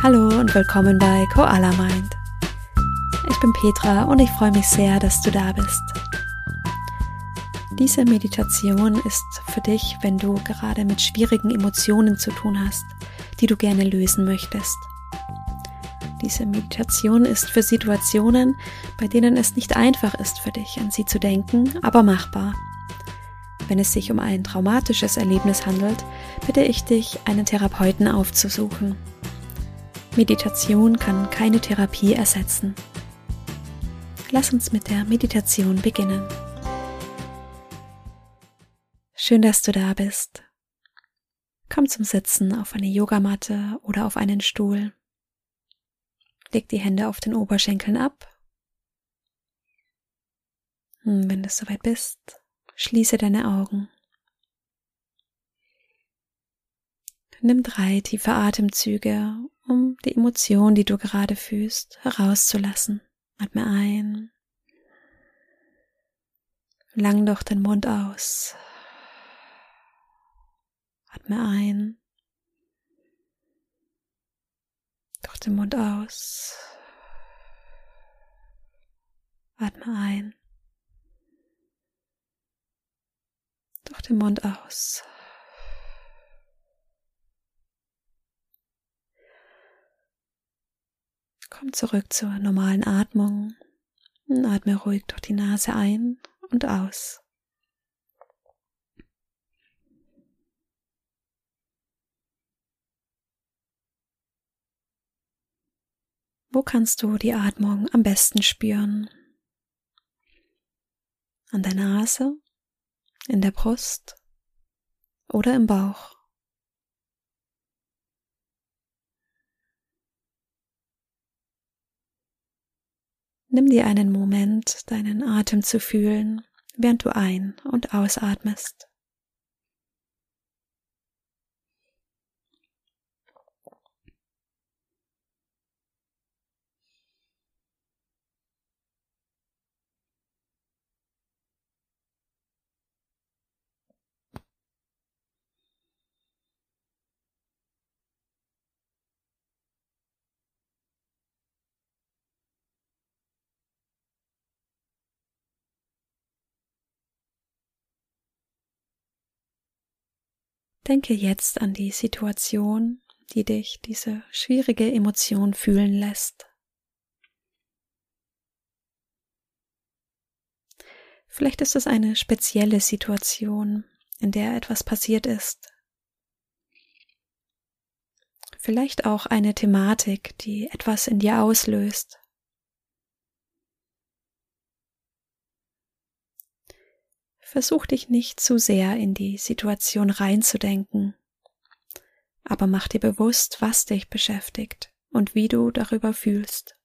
Hallo und willkommen bei Koala Mind. Ich bin Petra und ich freue mich sehr, dass du da bist. Diese Meditation ist für dich, wenn du gerade mit schwierigen Emotionen zu tun hast, die du gerne lösen möchtest. Diese Meditation ist für Situationen, bei denen es nicht einfach ist für dich, an sie zu denken, aber machbar. Wenn es sich um ein traumatisches Erlebnis handelt, bitte ich dich, einen Therapeuten aufzusuchen. Meditation kann keine Therapie ersetzen. Lass uns mit der Meditation beginnen. Schön, dass du da bist. Komm zum Sitzen auf eine Yogamatte oder auf einen Stuhl. Leg die Hände auf den Oberschenkeln ab. Hm, wenn du soweit bist, schließe deine Augen. Nimm drei tiefe Atemzüge, um die Emotion, die du gerade fühlst, herauszulassen. Atme ein. Lang durch den Mund aus. Atme ein. Durch den Mund aus. Atme ein. Durch den Mund aus. Komm zurück zur normalen Atmung. Atme ruhig durch die Nase ein und aus. Wo kannst du die Atmung am besten spüren? An der Nase, in der Brust oder im Bauch? Nimm dir einen Moment, deinen Atem zu fühlen, während du ein- und ausatmest. Denke jetzt an die Situation, die dich diese schwierige Emotion fühlen lässt. Vielleicht ist es eine spezielle Situation, in der etwas passiert ist. Vielleicht auch eine Thematik, die etwas in dir auslöst. Versuch dich nicht zu sehr in die Situation reinzudenken, aber mach dir bewusst, was dich beschäftigt und wie du darüber fühlst.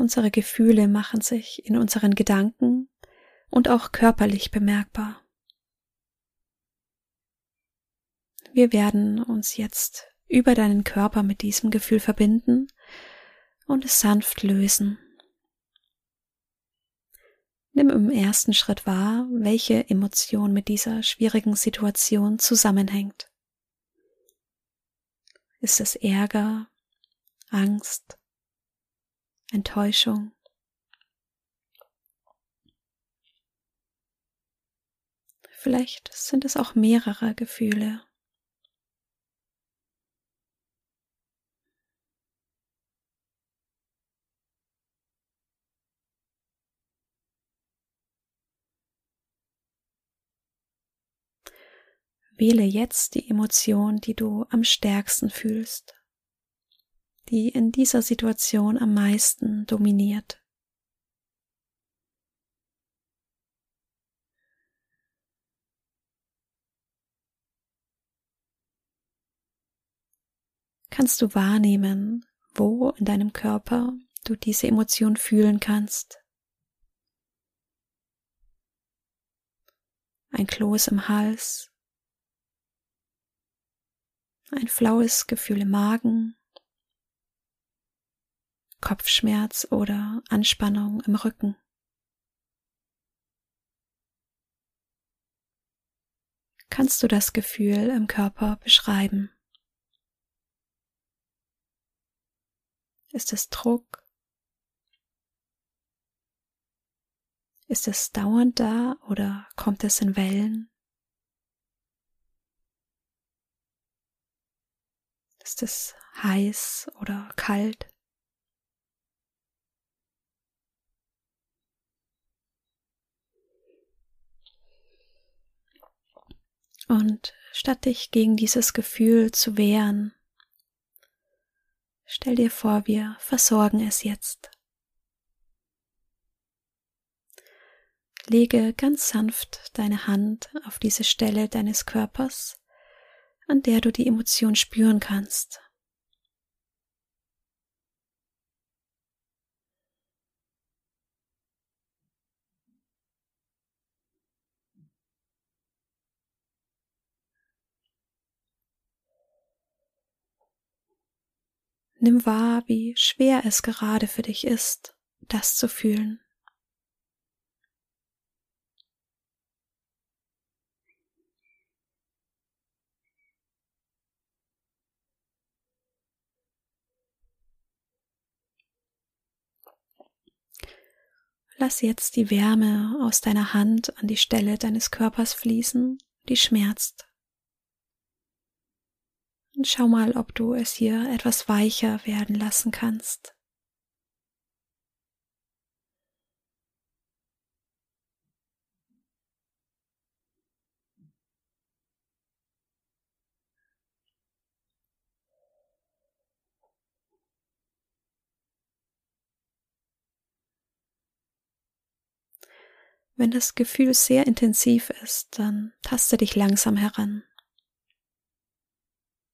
Unsere Gefühle machen sich in unseren Gedanken und auch körperlich bemerkbar. Wir werden uns jetzt über deinen Körper mit diesem Gefühl verbinden und es sanft lösen. Nimm im ersten Schritt wahr, welche Emotion mit dieser schwierigen Situation zusammenhängt. Ist es Ärger, Angst, Enttäuschung. Vielleicht sind es auch mehrere Gefühle. Wähle jetzt die Emotion, die du am stärksten fühlst die in dieser Situation am meisten dominiert. Kannst du wahrnehmen, wo in deinem Körper du diese Emotion fühlen kannst? Ein Kloß im Hals, ein flaues Gefühl im Magen, Kopfschmerz oder Anspannung im Rücken. Kannst du das Gefühl im Körper beschreiben? Ist es Druck? Ist es dauernd da oder kommt es in Wellen? Ist es heiß oder kalt? Und statt dich gegen dieses Gefühl zu wehren, stell dir vor, wir versorgen es jetzt. Lege ganz sanft deine Hand auf diese Stelle deines Körpers, an der du die Emotion spüren kannst. Nimm wahr, wie schwer es gerade für dich ist, das zu fühlen. Lass jetzt die Wärme aus deiner Hand an die Stelle deines Körpers fließen, die schmerzt. Und schau mal, ob du es hier etwas weicher werden lassen kannst. Wenn das Gefühl sehr intensiv ist, dann taste dich langsam heran.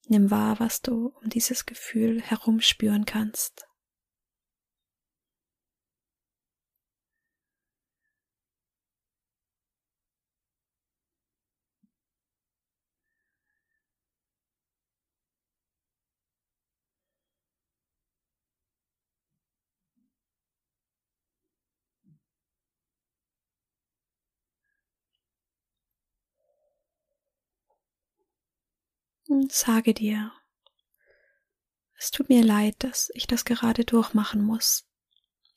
Nimm wahr, was du um dieses Gefühl herumspüren kannst. Und sage dir, es tut mir leid, dass ich das gerade durchmachen muss.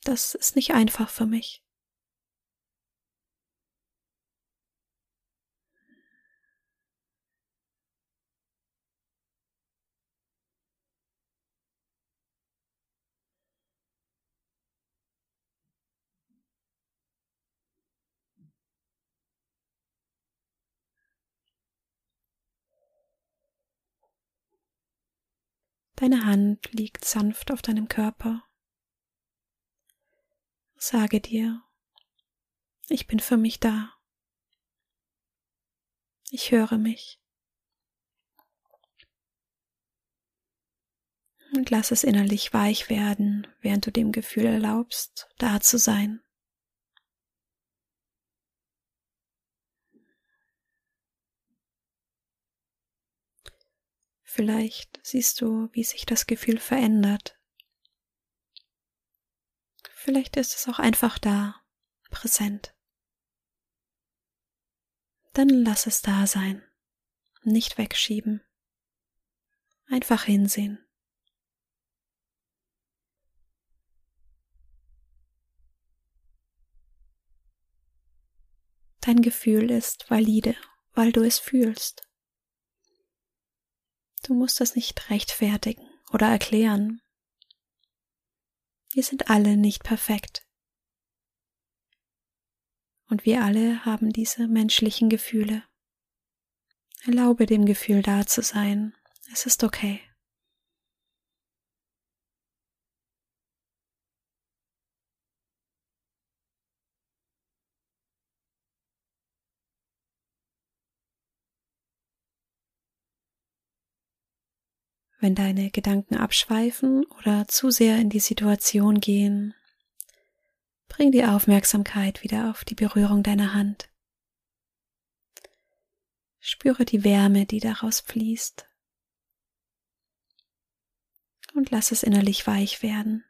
Das ist nicht einfach für mich. Deine Hand liegt sanft auf deinem Körper. Sage dir, ich bin für mich da. Ich höre mich. Und lass es innerlich weich werden, während du dem Gefühl erlaubst, da zu sein. Vielleicht siehst du, wie sich das Gefühl verändert. Vielleicht ist es auch einfach da, präsent. Dann lass es da sein, nicht wegschieben. Einfach hinsehen. Dein Gefühl ist valide, weil du es fühlst. Du musst das nicht rechtfertigen oder erklären. Wir sind alle nicht perfekt. Und wir alle haben diese menschlichen Gefühle. Erlaube dem Gefühl da zu sein. Es ist okay. Wenn deine Gedanken abschweifen oder zu sehr in die Situation gehen, bring die Aufmerksamkeit wieder auf die Berührung deiner Hand. Spüre die Wärme, die daraus fließt. und lass es innerlich weich werden.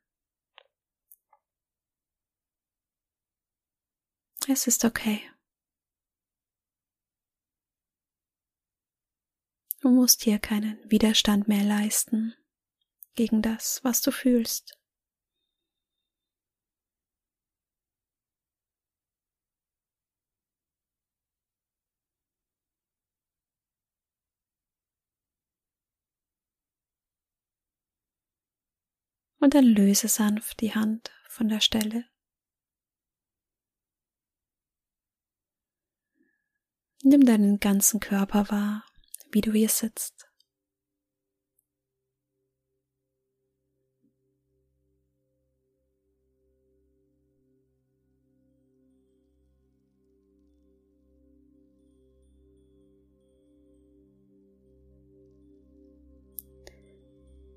Es ist okay. Du musst hier keinen Widerstand mehr leisten gegen das, was du fühlst. Und dann löse sanft die Hand von der Stelle. Nimm deinen ganzen Körper wahr wie du hier sitzt.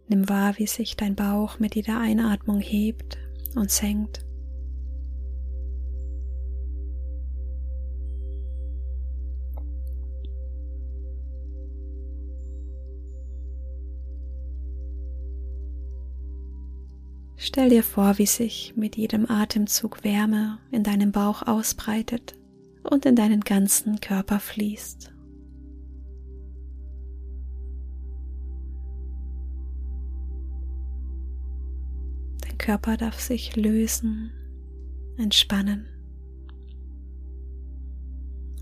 Nimm wahr, wie sich dein Bauch mit jeder Einatmung hebt und senkt. Stell dir vor, wie sich mit jedem Atemzug Wärme in deinem Bauch ausbreitet und in deinen ganzen Körper fließt. Dein Körper darf sich lösen, entspannen.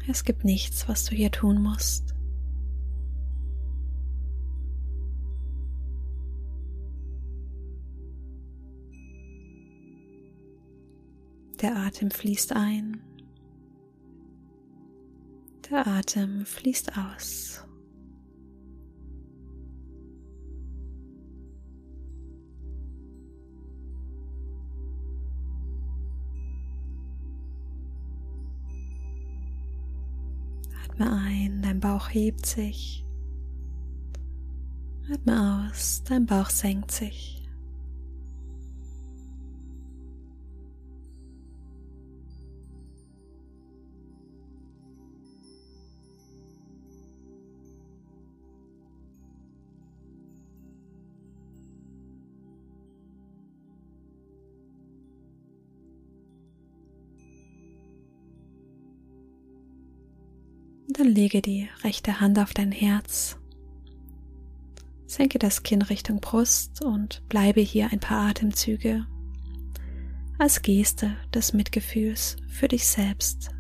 Es gibt nichts, was du hier tun musst. Der Atem fließt ein. Der Atem fließt aus. Atme ein, dein Bauch hebt sich. Atme aus, dein Bauch senkt sich. Lege die rechte Hand auf dein Herz. Senke das Kinn Richtung Brust und bleibe hier ein paar Atemzüge als Geste des Mitgefühls für dich selbst.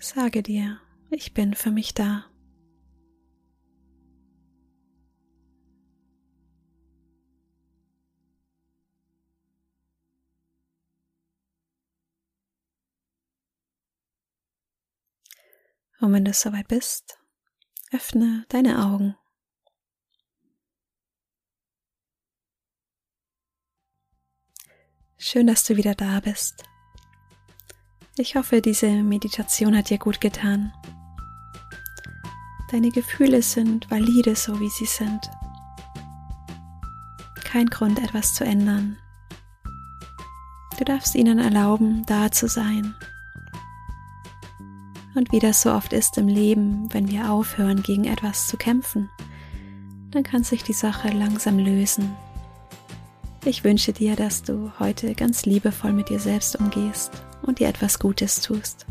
Sage dir, ich bin für mich da. Und wenn du soweit bist, öffne deine Augen. Schön, dass du wieder da bist. Ich hoffe, diese Meditation hat dir gut getan. Deine Gefühle sind valide, so wie sie sind. Kein Grund, etwas zu ändern. Du darfst ihnen erlauben, da zu sein und wie das so oft ist im Leben, wenn wir aufhören, gegen etwas zu kämpfen, dann kann sich die Sache langsam lösen. Ich wünsche dir, dass du heute ganz liebevoll mit dir selbst umgehst und dir etwas Gutes tust.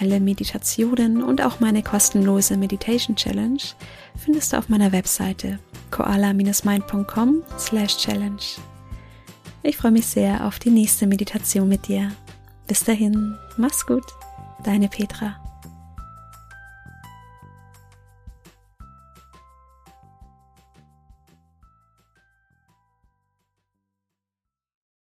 Alle Meditationen und auch meine kostenlose Meditation Challenge findest du auf meiner Webseite koala-mind.com/challenge. Ich freue mich sehr auf die nächste Meditation mit dir. Bis dahin, mach's gut. Deine Petra.